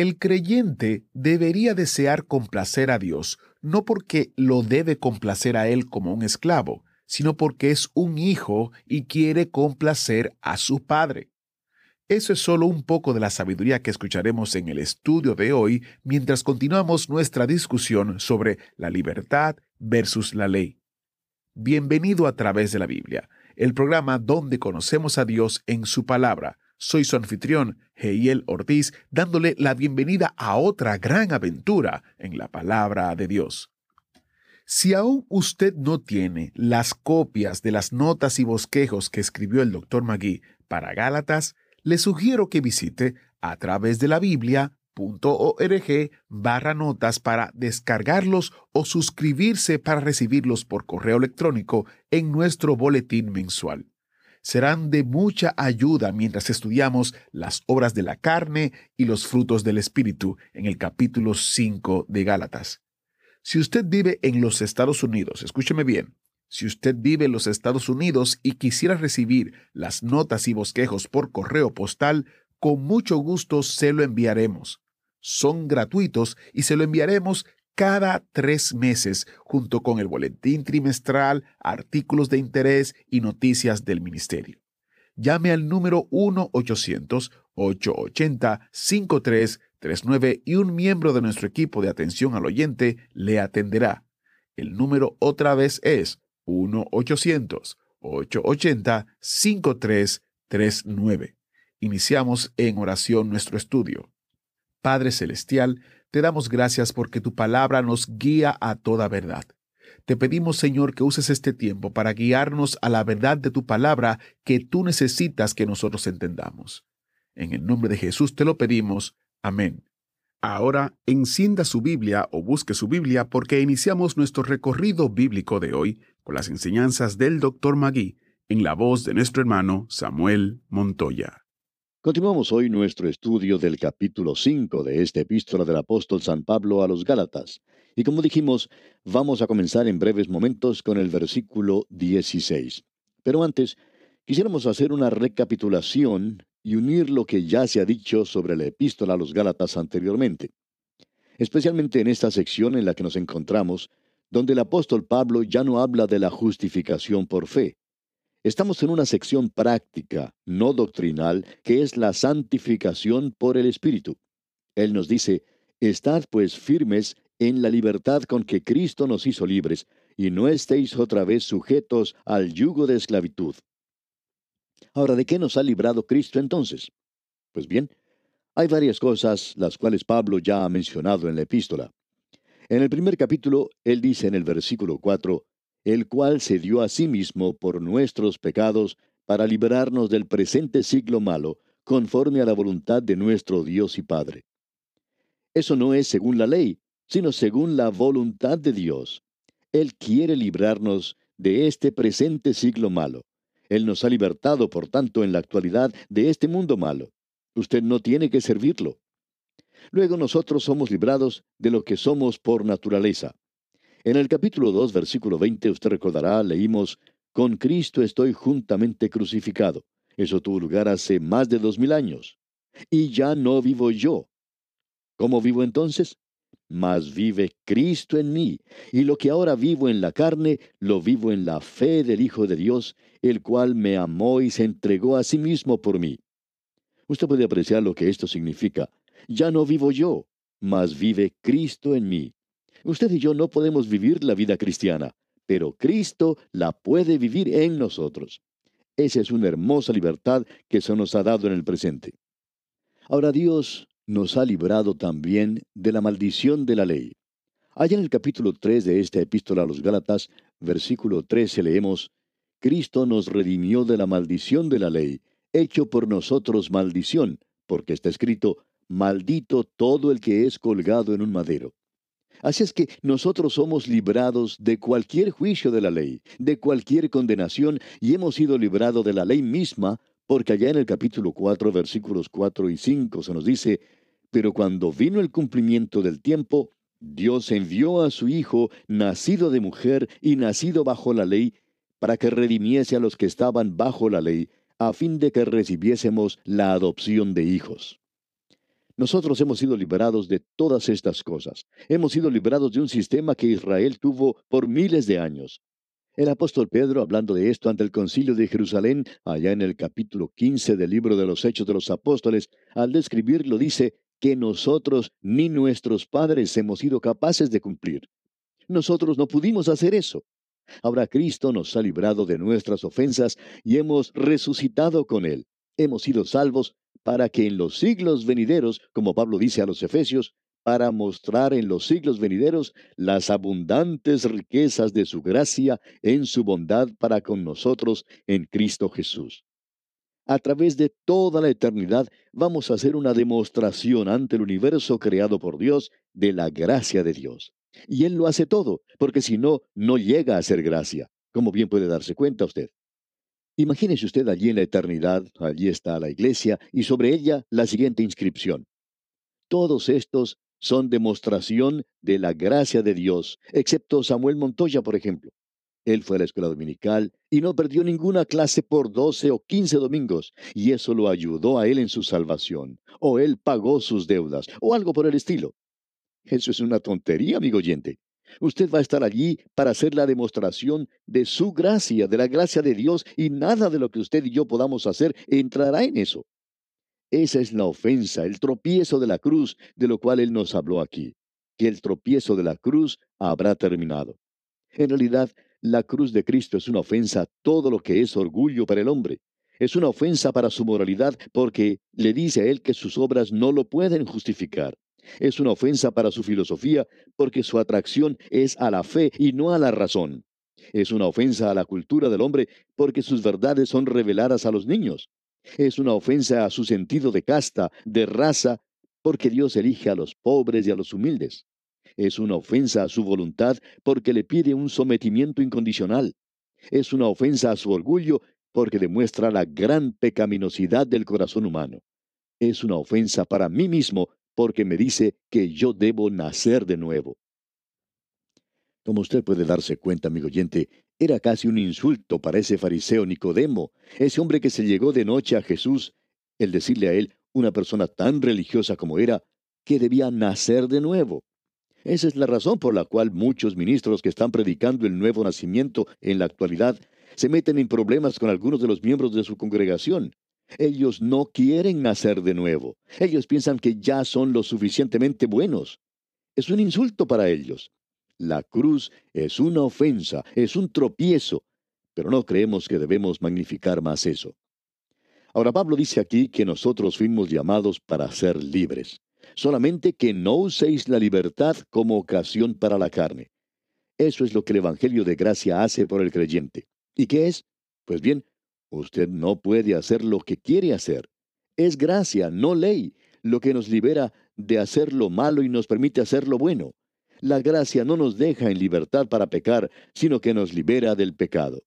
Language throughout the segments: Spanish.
El creyente debería desear complacer a Dios, no porque lo debe complacer a Él como un esclavo, sino porque es un hijo y quiere complacer a su padre. Eso es solo un poco de la sabiduría que escucharemos en el estudio de hoy mientras continuamos nuestra discusión sobre la libertad versus la ley. Bienvenido a través de la Biblia, el programa donde conocemos a Dios en su palabra. Soy su anfitrión, Heiel Ortiz, dándole la bienvenida a otra gran aventura en la palabra de Dios. Si aún usted no tiene las copias de las notas y bosquejos que escribió el Dr. Magui para Gálatas, le sugiero que visite a través de la biblia.org barra notas para descargarlos o suscribirse para recibirlos por correo electrónico en nuestro boletín mensual. Serán de mucha ayuda mientras estudiamos las obras de la carne y los frutos del Espíritu en el capítulo 5 de Gálatas. Si usted vive en los Estados Unidos, escúcheme bien, si usted vive en los Estados Unidos y quisiera recibir las notas y bosquejos por correo postal, con mucho gusto se lo enviaremos. Son gratuitos y se lo enviaremos cada tres meses junto con el boletín trimestral, artículos de interés y noticias del ministerio. Llame al número 1-800-880-53 39 y un miembro de nuestro equipo de atención al oyente le atenderá. El número otra vez es 1-800-880-5339. Iniciamos en oración nuestro estudio. Padre Celestial, te damos gracias porque tu palabra nos guía a toda verdad. Te pedimos, Señor, que uses este tiempo para guiarnos a la verdad de tu palabra que tú necesitas que nosotros entendamos. En el nombre de Jesús te lo pedimos. Amén. Ahora encienda su Biblia o busque su Biblia porque iniciamos nuestro recorrido bíblico de hoy con las enseñanzas del Dr. Magui en la voz de nuestro hermano Samuel Montoya. Continuamos hoy nuestro estudio del capítulo 5 de esta epístola del apóstol San Pablo a los Gálatas. Y como dijimos, vamos a comenzar en breves momentos con el versículo 16. Pero antes, quisiéramos hacer una recapitulación y unir lo que ya se ha dicho sobre la epístola a los Gálatas anteriormente. Especialmente en esta sección en la que nos encontramos, donde el apóstol Pablo ya no habla de la justificación por fe. Estamos en una sección práctica, no doctrinal, que es la santificación por el Espíritu. Él nos dice, Estad pues firmes en la libertad con que Cristo nos hizo libres, y no estéis otra vez sujetos al yugo de esclavitud. Ahora, ¿de qué nos ha librado Cristo entonces? Pues bien, hay varias cosas las cuales Pablo ya ha mencionado en la epístola. En el primer capítulo, él dice en el versículo 4, el cual se dio a sí mismo por nuestros pecados para librarnos del presente siglo malo, conforme a la voluntad de nuestro Dios y Padre. Eso no es según la ley, sino según la voluntad de Dios. Él quiere librarnos de este presente siglo malo. Él nos ha libertado, por tanto, en la actualidad de este mundo malo. Usted no tiene que servirlo. Luego nosotros somos librados de lo que somos por naturaleza. En el capítulo 2, versículo 20, usted recordará, leímos, Con Cristo estoy juntamente crucificado. Eso tuvo lugar hace más de dos mil años. Y ya no vivo yo. ¿Cómo vivo entonces? mas vive Cristo en mí, y lo que ahora vivo en la carne, lo vivo en la fe del Hijo de Dios, el cual me amó y se entregó a sí mismo por mí. Usted puede apreciar lo que esto significa. Ya no vivo yo, mas vive Cristo en mí. Usted y yo no podemos vivir la vida cristiana, pero Cristo la puede vivir en nosotros. Esa es una hermosa libertad que se nos ha dado en el presente. Ahora Dios nos ha librado también de la maldición de la ley. Allá en el capítulo 3 de esta epístola a los Gálatas, versículo 13 leemos, Cristo nos redimió de la maldición de la ley, hecho por nosotros maldición, porque está escrito, maldito todo el que es colgado en un madero. Así es que nosotros somos librados de cualquier juicio de la ley, de cualquier condenación, y hemos sido librados de la ley misma, porque allá en el capítulo 4, versículos 4 y 5 se nos dice, pero cuando vino el cumplimiento del tiempo, Dios envió a su Hijo, nacido de mujer y nacido bajo la ley, para que redimiese a los que estaban bajo la ley, a fin de que recibiésemos la adopción de hijos. Nosotros hemos sido liberados de todas estas cosas. Hemos sido liberados de un sistema que Israel tuvo por miles de años. El apóstol Pedro, hablando de esto ante el concilio de Jerusalén, allá en el capítulo 15 del libro de los Hechos de los Apóstoles, al describirlo dice que nosotros ni nuestros padres hemos sido capaces de cumplir. Nosotros no pudimos hacer eso. Ahora Cristo nos ha librado de nuestras ofensas y hemos resucitado con Él. Hemos sido salvos para que en los siglos venideros, como Pablo dice a los Efesios, para mostrar en los siglos venideros las abundantes riquezas de su gracia en su bondad para con nosotros en Cristo Jesús. A través de toda la eternidad vamos a hacer una demostración ante el universo creado por Dios de la gracia de Dios. Y Él lo hace todo, porque si no, no llega a ser gracia, como bien puede darse cuenta usted. Imagínese usted allí en la eternidad, allí está la iglesia, y sobre ella la siguiente inscripción. Todos estos son demostración de la gracia de Dios, excepto Samuel Montoya, por ejemplo. Él fue a la escuela dominical y no perdió ninguna clase por doce o quince domingos, y eso lo ayudó a él en su salvación, o él pagó sus deudas, o algo por el estilo. Eso es una tontería, amigo oyente. Usted va a estar allí para hacer la demostración de su gracia, de la gracia de Dios, y nada de lo que usted y yo podamos hacer entrará en eso. Esa es la ofensa, el tropiezo de la cruz, de lo cual Él nos habló aquí, que el tropiezo de la cruz habrá terminado. En realidad, la cruz de Cristo es una ofensa a todo lo que es orgullo para el hombre. Es una ofensa para su moralidad porque le dice a Él que sus obras no lo pueden justificar. Es una ofensa para su filosofía porque su atracción es a la fe y no a la razón. Es una ofensa a la cultura del hombre porque sus verdades son reveladas a los niños. Es una ofensa a su sentido de casta, de raza, porque Dios elige a los pobres y a los humildes. Es una ofensa a su voluntad porque le pide un sometimiento incondicional. Es una ofensa a su orgullo porque demuestra la gran pecaminosidad del corazón humano. Es una ofensa para mí mismo porque me dice que yo debo nacer de nuevo. Como usted puede darse cuenta, amigo oyente, era casi un insulto para ese fariseo Nicodemo, ese hombre que se llegó de noche a Jesús, el decirle a él, una persona tan religiosa como era, que debía nacer de nuevo. Esa es la razón por la cual muchos ministros que están predicando el nuevo nacimiento en la actualidad se meten en problemas con algunos de los miembros de su congregación. Ellos no quieren nacer de nuevo. Ellos piensan que ya son lo suficientemente buenos. Es un insulto para ellos. La cruz es una ofensa, es un tropiezo, pero no creemos que debemos magnificar más eso. Ahora Pablo dice aquí que nosotros fuimos llamados para ser libres, solamente que no uséis la libertad como ocasión para la carne. Eso es lo que el Evangelio de Gracia hace por el creyente. ¿Y qué es? Pues bien, Usted no puede hacer lo que quiere hacer. Es gracia, no ley, lo que nos libera de hacer lo malo y nos permite hacer lo bueno. La gracia no nos deja en libertad para pecar, sino que nos libera del pecado.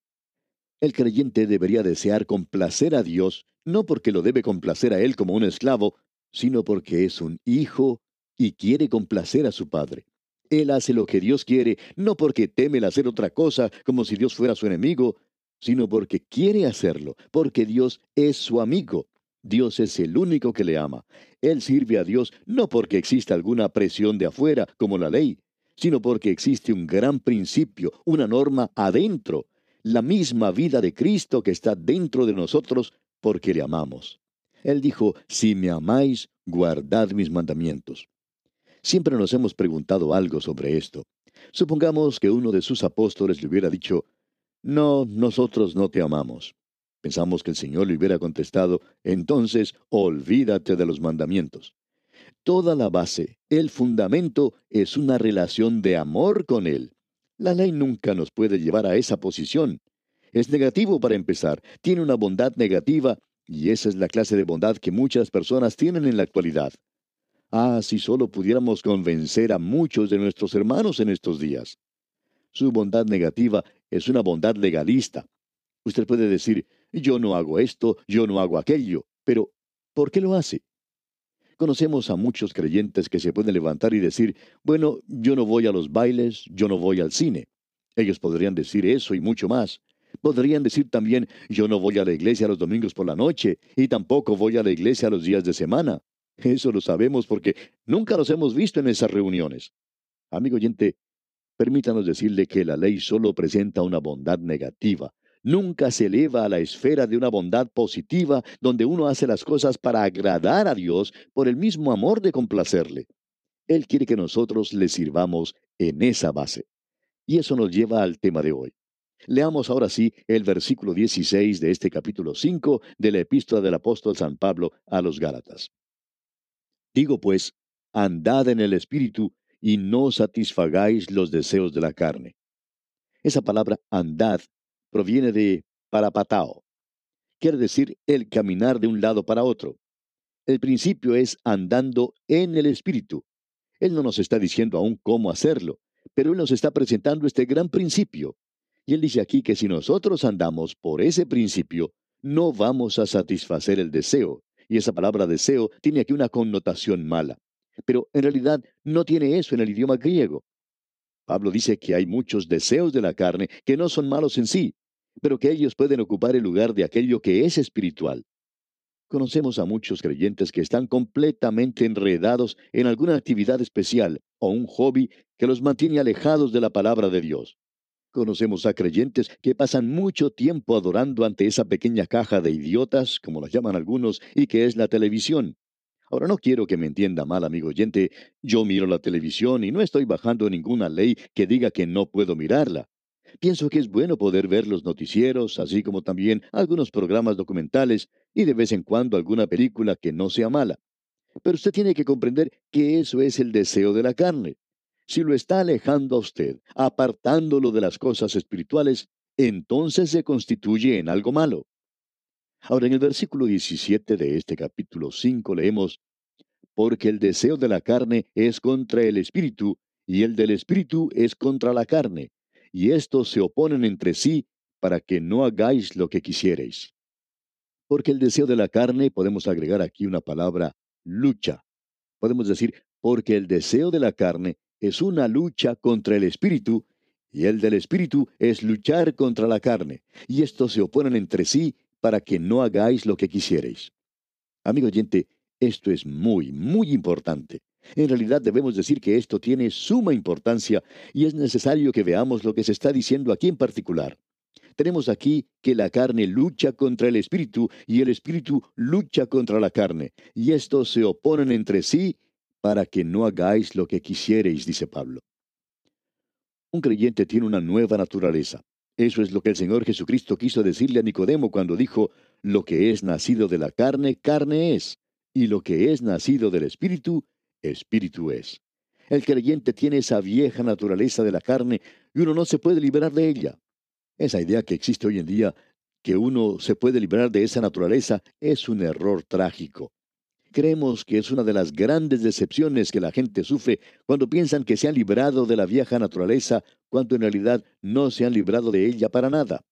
El creyente debería desear complacer a Dios, no porque lo debe complacer a Él como un esclavo, sino porque es un hijo y quiere complacer a su Padre. Él hace lo que Dios quiere, no porque teme el hacer otra cosa, como si Dios fuera su enemigo, sino porque quiere hacerlo, porque Dios es su amigo. Dios es el único que le ama. Él sirve a Dios no porque exista alguna presión de afuera, como la ley, sino porque existe un gran principio, una norma adentro, la misma vida de Cristo que está dentro de nosotros porque le amamos. Él dijo, si me amáis, guardad mis mandamientos. Siempre nos hemos preguntado algo sobre esto. Supongamos que uno de sus apóstoles le hubiera dicho, no, nosotros no te amamos. Pensamos que el Señor le hubiera contestado, entonces olvídate de los mandamientos. Toda la base, el fundamento, es una relación de amor con Él. La ley nunca nos puede llevar a esa posición. Es negativo para empezar, tiene una bondad negativa, y esa es la clase de bondad que muchas personas tienen en la actualidad. Ah, si solo pudiéramos convencer a muchos de nuestros hermanos en estos días. Su bondad negativa es una bondad legalista. Usted puede decir, yo no hago esto, yo no hago aquello, pero ¿por qué lo hace? Conocemos a muchos creyentes que se pueden levantar y decir, bueno, yo no voy a los bailes, yo no voy al cine. Ellos podrían decir eso y mucho más. Podrían decir también, yo no voy a la iglesia los domingos por la noche y tampoco voy a la iglesia los días de semana. Eso lo sabemos porque nunca los hemos visto en esas reuniones. Amigo oyente, permítanos decirle que la ley solo presenta una bondad negativa. Nunca se eleva a la esfera de una bondad positiva donde uno hace las cosas para agradar a Dios por el mismo amor de complacerle. Él quiere que nosotros le sirvamos en esa base. Y eso nos lleva al tema de hoy. Leamos ahora sí el versículo 16 de este capítulo 5 de la epístola del apóstol San Pablo a los Gálatas. Digo pues, andad en el Espíritu y no satisfagáis los deseos de la carne. Esa palabra andad proviene de parapatao. Quiere decir el caminar de un lado para otro. El principio es andando en el Espíritu. Él no nos está diciendo aún cómo hacerlo, pero Él nos está presentando este gran principio. Y Él dice aquí que si nosotros andamos por ese principio, no vamos a satisfacer el deseo. Y esa palabra deseo tiene aquí una connotación mala. Pero en realidad no tiene eso en el idioma griego. Pablo dice que hay muchos deseos de la carne que no son malos en sí, pero que ellos pueden ocupar el lugar de aquello que es espiritual. Conocemos a muchos creyentes que están completamente enredados en alguna actividad especial o un hobby que los mantiene alejados de la palabra de Dios. Conocemos a creyentes que pasan mucho tiempo adorando ante esa pequeña caja de idiotas, como la llaman algunos, y que es la televisión. Ahora no quiero que me entienda mal, amigo oyente, yo miro la televisión y no estoy bajando ninguna ley que diga que no puedo mirarla. Pienso que es bueno poder ver los noticieros, así como también algunos programas documentales y de vez en cuando alguna película que no sea mala. Pero usted tiene que comprender que eso es el deseo de la carne. Si lo está alejando a usted, apartándolo de las cosas espirituales, entonces se constituye en algo malo. Ahora, en el versículo 17 de este capítulo 5 leemos, Porque el deseo de la carne es contra el espíritu, y el del espíritu es contra la carne, y estos se oponen entre sí para que no hagáis lo que quisierais. Porque el deseo de la carne, podemos agregar aquí una palabra, lucha. Podemos decir, porque el deseo de la carne es una lucha contra el espíritu, y el del espíritu es luchar contra la carne, y estos se oponen entre sí para que no hagáis lo que quisierais. Amigo oyente, esto es muy, muy importante. En realidad debemos decir que esto tiene suma importancia y es necesario que veamos lo que se está diciendo aquí en particular. Tenemos aquí que la carne lucha contra el espíritu y el espíritu lucha contra la carne, y estos se oponen entre sí para que no hagáis lo que quisierais, dice Pablo. Un creyente tiene una nueva naturaleza. Eso es lo que el Señor Jesucristo quiso decirle a Nicodemo cuando dijo, lo que es nacido de la carne, carne es, y lo que es nacido del Espíritu, Espíritu es. El creyente tiene esa vieja naturaleza de la carne y uno no se puede liberar de ella. Esa idea que existe hoy en día, que uno se puede liberar de esa naturaleza, es un error trágico. Creemos que es una de las grandes decepciones que la gente sufre cuando piensan que se han librado de la vieja naturaleza, cuando en realidad no se han librado de ella para nada.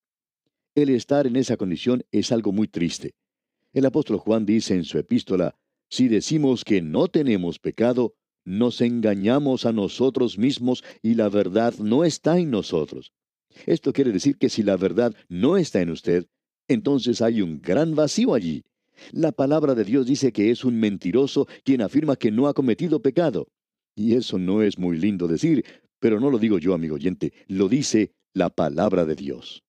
El estar en esa condición es algo muy triste. El apóstol Juan dice en su epístola, si decimos que no tenemos pecado, nos engañamos a nosotros mismos y la verdad no está en nosotros. Esto quiere decir que si la verdad no está en usted, entonces hay un gran vacío allí. La palabra de Dios dice que es un mentiroso quien afirma que no ha cometido pecado. Y eso no es muy lindo decir, pero no lo digo yo, amigo oyente, lo dice la palabra de Dios.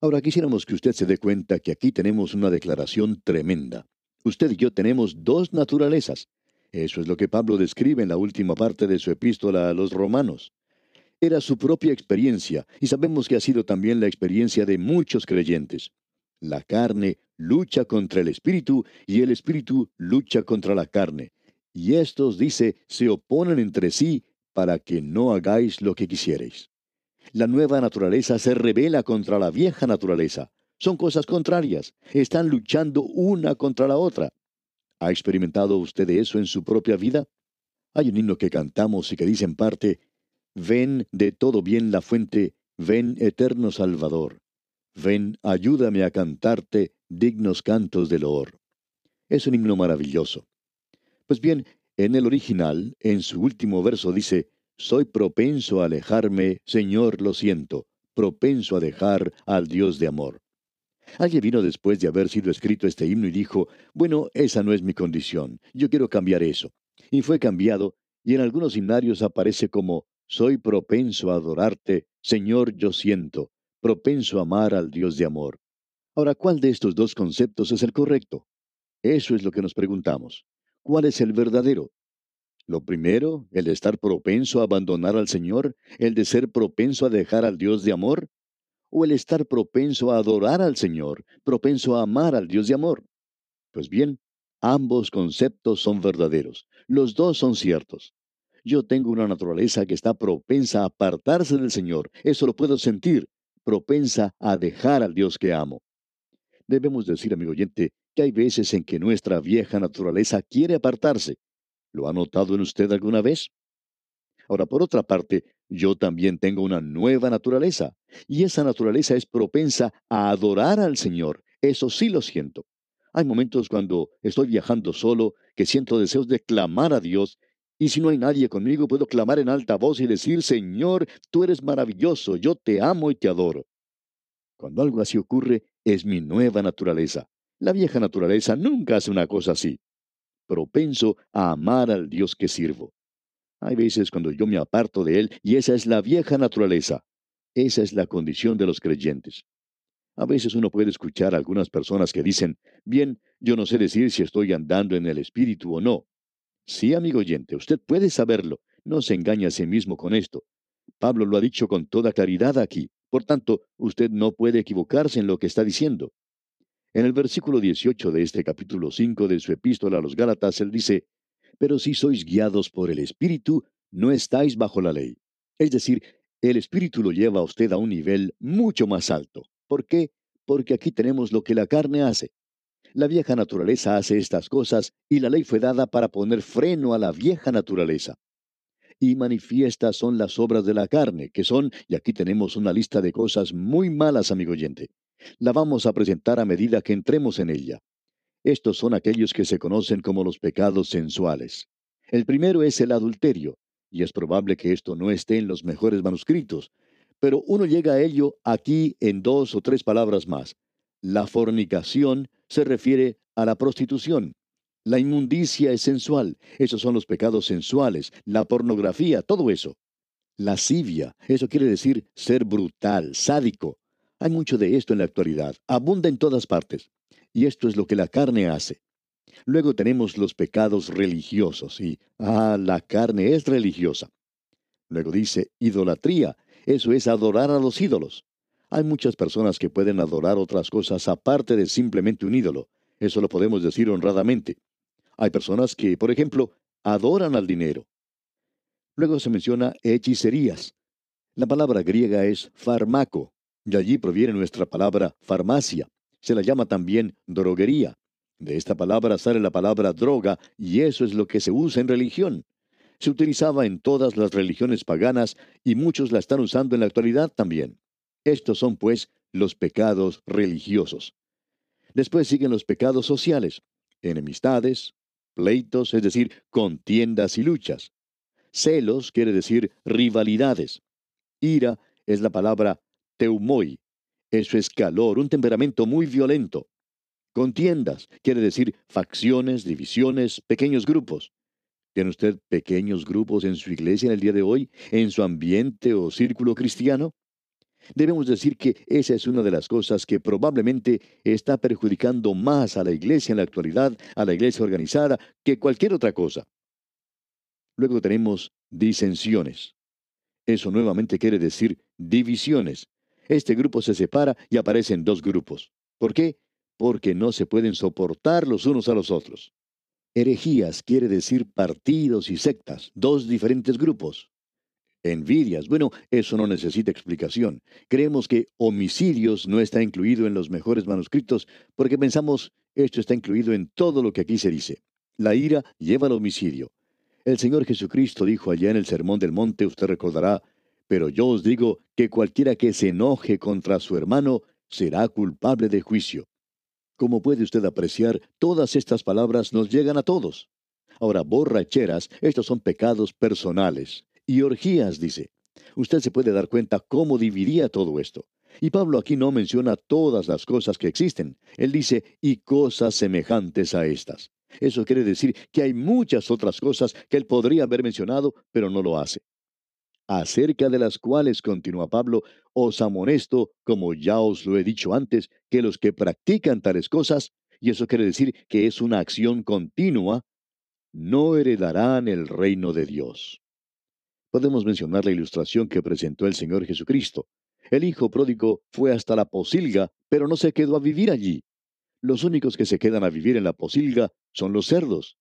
Ahora quisiéramos que usted se dé cuenta que aquí tenemos una declaración tremenda. Usted y yo tenemos dos naturalezas. Eso es lo que Pablo describe en la última parte de su epístola a los romanos. Era su propia experiencia, y sabemos que ha sido también la experiencia de muchos creyentes. La carne lucha contra el espíritu y el espíritu lucha contra la carne. Y estos, dice, se oponen entre sí para que no hagáis lo que quisierais. La nueva naturaleza se revela contra la vieja naturaleza. Son cosas contrarias. Están luchando una contra la otra. ¿Ha experimentado usted eso en su propia vida? Hay un himno que cantamos y que dice en parte, Ven de todo bien la fuente, ven eterno Salvador. Ven, ayúdame a cantarte dignos cantos de loor. Es un himno maravilloso. Pues bien, en el original, en su último verso dice, Soy propenso a alejarme, Señor, lo siento, propenso a dejar al Dios de amor. Alguien vino después de haber sido escrito este himno y dijo, bueno, esa no es mi condición, yo quiero cambiar eso. Y fue cambiado, y en algunos himnarios aparece como, soy propenso a adorarte, Señor, yo siento, propenso a amar al Dios de amor. Ahora, ¿cuál de estos dos conceptos es el correcto? Eso es lo que nos preguntamos. ¿Cuál es el verdadero? Lo primero, el de estar propenso a abandonar al Señor, el de ser propenso a dejar al Dios de amor, o el estar propenso a adorar al Señor, propenso a amar al Dios de amor. Pues bien, ambos conceptos son verdaderos, los dos son ciertos. Yo tengo una naturaleza que está propensa a apartarse del Señor, eso lo puedo sentir, propensa a dejar al Dios que amo. Debemos decir, amigo oyente, que hay veces en que nuestra vieja naturaleza quiere apartarse. ¿Lo ha notado en usted alguna vez? Ahora, por otra parte, yo también tengo una nueva naturaleza, y esa naturaleza es propensa a adorar al Señor. Eso sí lo siento. Hay momentos cuando estoy viajando solo que siento deseos de clamar a Dios y si no hay nadie conmigo, puedo clamar en alta voz y decir, Señor, tú eres maravilloso, yo te amo y te adoro. Cuando algo así ocurre, es mi nueva naturaleza. La vieja naturaleza nunca hace una cosa así. Propenso a amar al Dios que sirvo. Hay veces cuando yo me aparto de Él y esa es la vieja naturaleza. Esa es la condición de los creyentes. A veces uno puede escuchar a algunas personas que dicen, bien, yo no sé decir si estoy andando en el Espíritu o no. Sí, amigo oyente, usted puede saberlo. No se engañe a sí mismo con esto. Pablo lo ha dicho con toda claridad aquí. Por tanto, usted no puede equivocarse en lo que está diciendo. En el versículo 18 de este capítulo 5 de su epístola a los Gálatas, él dice, Pero si sois guiados por el Espíritu, no estáis bajo la ley. Es decir, el Espíritu lo lleva a usted a un nivel mucho más alto. ¿Por qué? Porque aquí tenemos lo que la carne hace. La vieja naturaleza hace estas cosas y la ley fue dada para poner freno a la vieja naturaleza. Y manifiestas son las obras de la carne, que son, y aquí tenemos una lista de cosas muy malas, amigo oyente. La vamos a presentar a medida que entremos en ella. Estos son aquellos que se conocen como los pecados sensuales. El primero es el adulterio, y es probable que esto no esté en los mejores manuscritos, pero uno llega a ello aquí en dos o tres palabras más. La fornicación, se refiere a la prostitución. La inmundicia es sensual. Esos son los pecados sensuales, la pornografía, todo eso. Lascivia, eso quiere decir ser brutal, sádico. Hay mucho de esto en la actualidad, abunda en todas partes. Y esto es lo que la carne hace. Luego tenemos los pecados religiosos y, ah, la carne es religiosa. Luego dice idolatría, eso es adorar a los ídolos. Hay muchas personas que pueden adorar otras cosas aparte de simplemente un ídolo. Eso lo podemos decir honradamente. Hay personas que, por ejemplo, adoran al dinero. Luego se menciona hechicerías. La palabra griega es farmaco, y allí proviene nuestra palabra farmacia. Se la llama también droguería. De esta palabra sale la palabra droga, y eso es lo que se usa en religión. Se utilizaba en todas las religiones paganas, y muchos la están usando en la actualidad también. Estos son, pues, los pecados religiosos. Después siguen los pecados sociales, enemistades, pleitos, es decir, contiendas y luchas. Celos quiere decir rivalidades. Ira es la palabra teumoi. Eso es calor, un temperamento muy violento. Contiendas quiere decir facciones, divisiones, pequeños grupos. ¿Tiene usted pequeños grupos en su iglesia en el día de hoy, en su ambiente o círculo cristiano? Debemos decir que esa es una de las cosas que probablemente está perjudicando más a la iglesia en la actualidad, a la iglesia organizada, que cualquier otra cosa. Luego tenemos disensiones. Eso nuevamente quiere decir divisiones. Este grupo se separa y aparecen dos grupos. ¿Por qué? Porque no se pueden soportar los unos a los otros. Herejías quiere decir partidos y sectas, dos diferentes grupos. Envidias. Bueno, eso no necesita explicación. Creemos que homicidios no está incluido en los mejores manuscritos porque pensamos esto está incluido en todo lo que aquí se dice. La ira lleva al homicidio. El Señor Jesucristo dijo allá en el Sermón del Monte, usted recordará, pero yo os digo que cualquiera que se enoje contra su hermano será culpable de juicio. Como puede usted apreciar, todas estas palabras nos llegan a todos. Ahora, borracheras, estos son pecados personales. Y orgías, dice. Usted se puede dar cuenta cómo dividía todo esto. Y Pablo aquí no menciona todas las cosas que existen. Él dice, y cosas semejantes a estas. Eso quiere decir que hay muchas otras cosas que él podría haber mencionado, pero no lo hace. Acerca de las cuales, continúa Pablo, os amonesto, como ya os lo he dicho antes, que los que practican tales cosas, y eso quiere decir que es una acción continua, no heredarán el reino de Dios. Podemos mencionar la ilustración que presentó el Señor Jesucristo. El hijo pródigo fue hasta la posilga, pero no se quedó a vivir allí. Los únicos que se quedan a vivir en la posilga son los cerdos.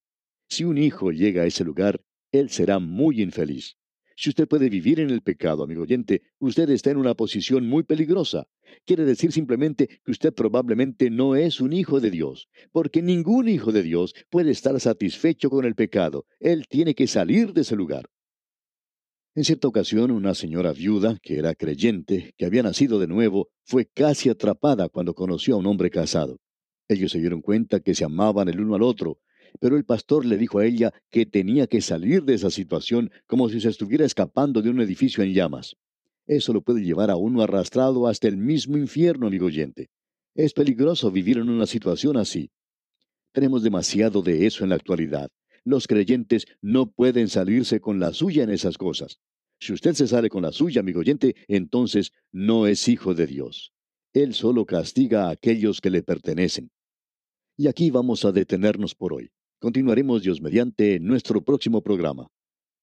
Si un hijo llega a ese lugar, él será muy infeliz. Si usted puede vivir en el pecado, amigo oyente, usted está en una posición muy peligrosa. Quiere decir simplemente que usted probablemente no es un hijo de Dios, porque ningún hijo de Dios puede estar satisfecho con el pecado. Él tiene que salir de ese lugar. En cierta ocasión, una señora viuda, que era creyente, que había nacido de nuevo, fue casi atrapada cuando conoció a un hombre casado. Ellos se dieron cuenta que se amaban el uno al otro, pero el pastor le dijo a ella que tenía que salir de esa situación como si se estuviera escapando de un edificio en llamas. Eso lo puede llevar a uno arrastrado hasta el mismo infierno, amigo oyente. Es peligroso vivir en una situación así. Tenemos demasiado de eso en la actualidad. Los creyentes no pueden salirse con la suya en esas cosas. Si usted se sale con la suya, amigo oyente, entonces no es hijo de Dios. Él solo castiga a aquellos que le pertenecen. Y aquí vamos a detenernos por hoy. Continuaremos Dios mediante nuestro próximo programa.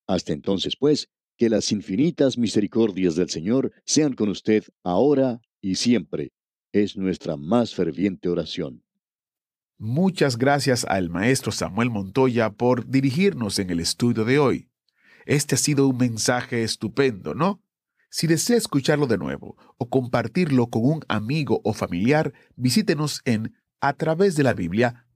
Hasta entonces, pues, que las infinitas misericordias del Señor sean con usted ahora y siempre. Es nuestra más ferviente oración. Muchas gracias al maestro Samuel Montoya por dirigirnos en el estudio de hoy. Este ha sido un mensaje estupendo, ¿no? Si desea escucharlo de nuevo o compartirlo con un amigo o familiar, visítenos en a través de la Biblia.org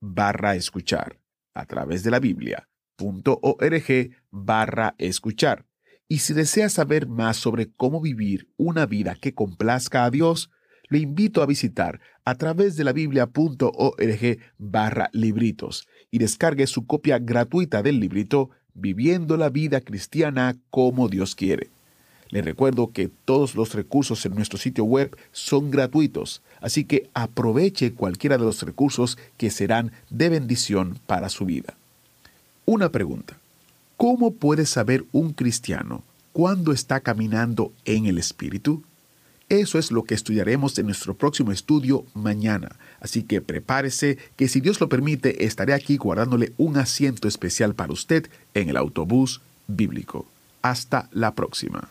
barra escuchar. A través de la Biblia.org barra escuchar. Y si desea saber más sobre cómo vivir una vida que complazca a Dios, le invito a visitar a través de la biblia.org barra libritos y descargue su copia gratuita del librito Viviendo la vida cristiana como Dios quiere. Le recuerdo que todos los recursos en nuestro sitio web son gratuitos, así que aproveche cualquiera de los recursos que serán de bendición para su vida. Una pregunta. ¿Cómo puede saber un cristiano cuándo está caminando en el Espíritu? Eso es lo que estudiaremos en nuestro próximo estudio mañana. Así que prepárese que si Dios lo permite estaré aquí guardándole un asiento especial para usted en el autobús bíblico. Hasta la próxima.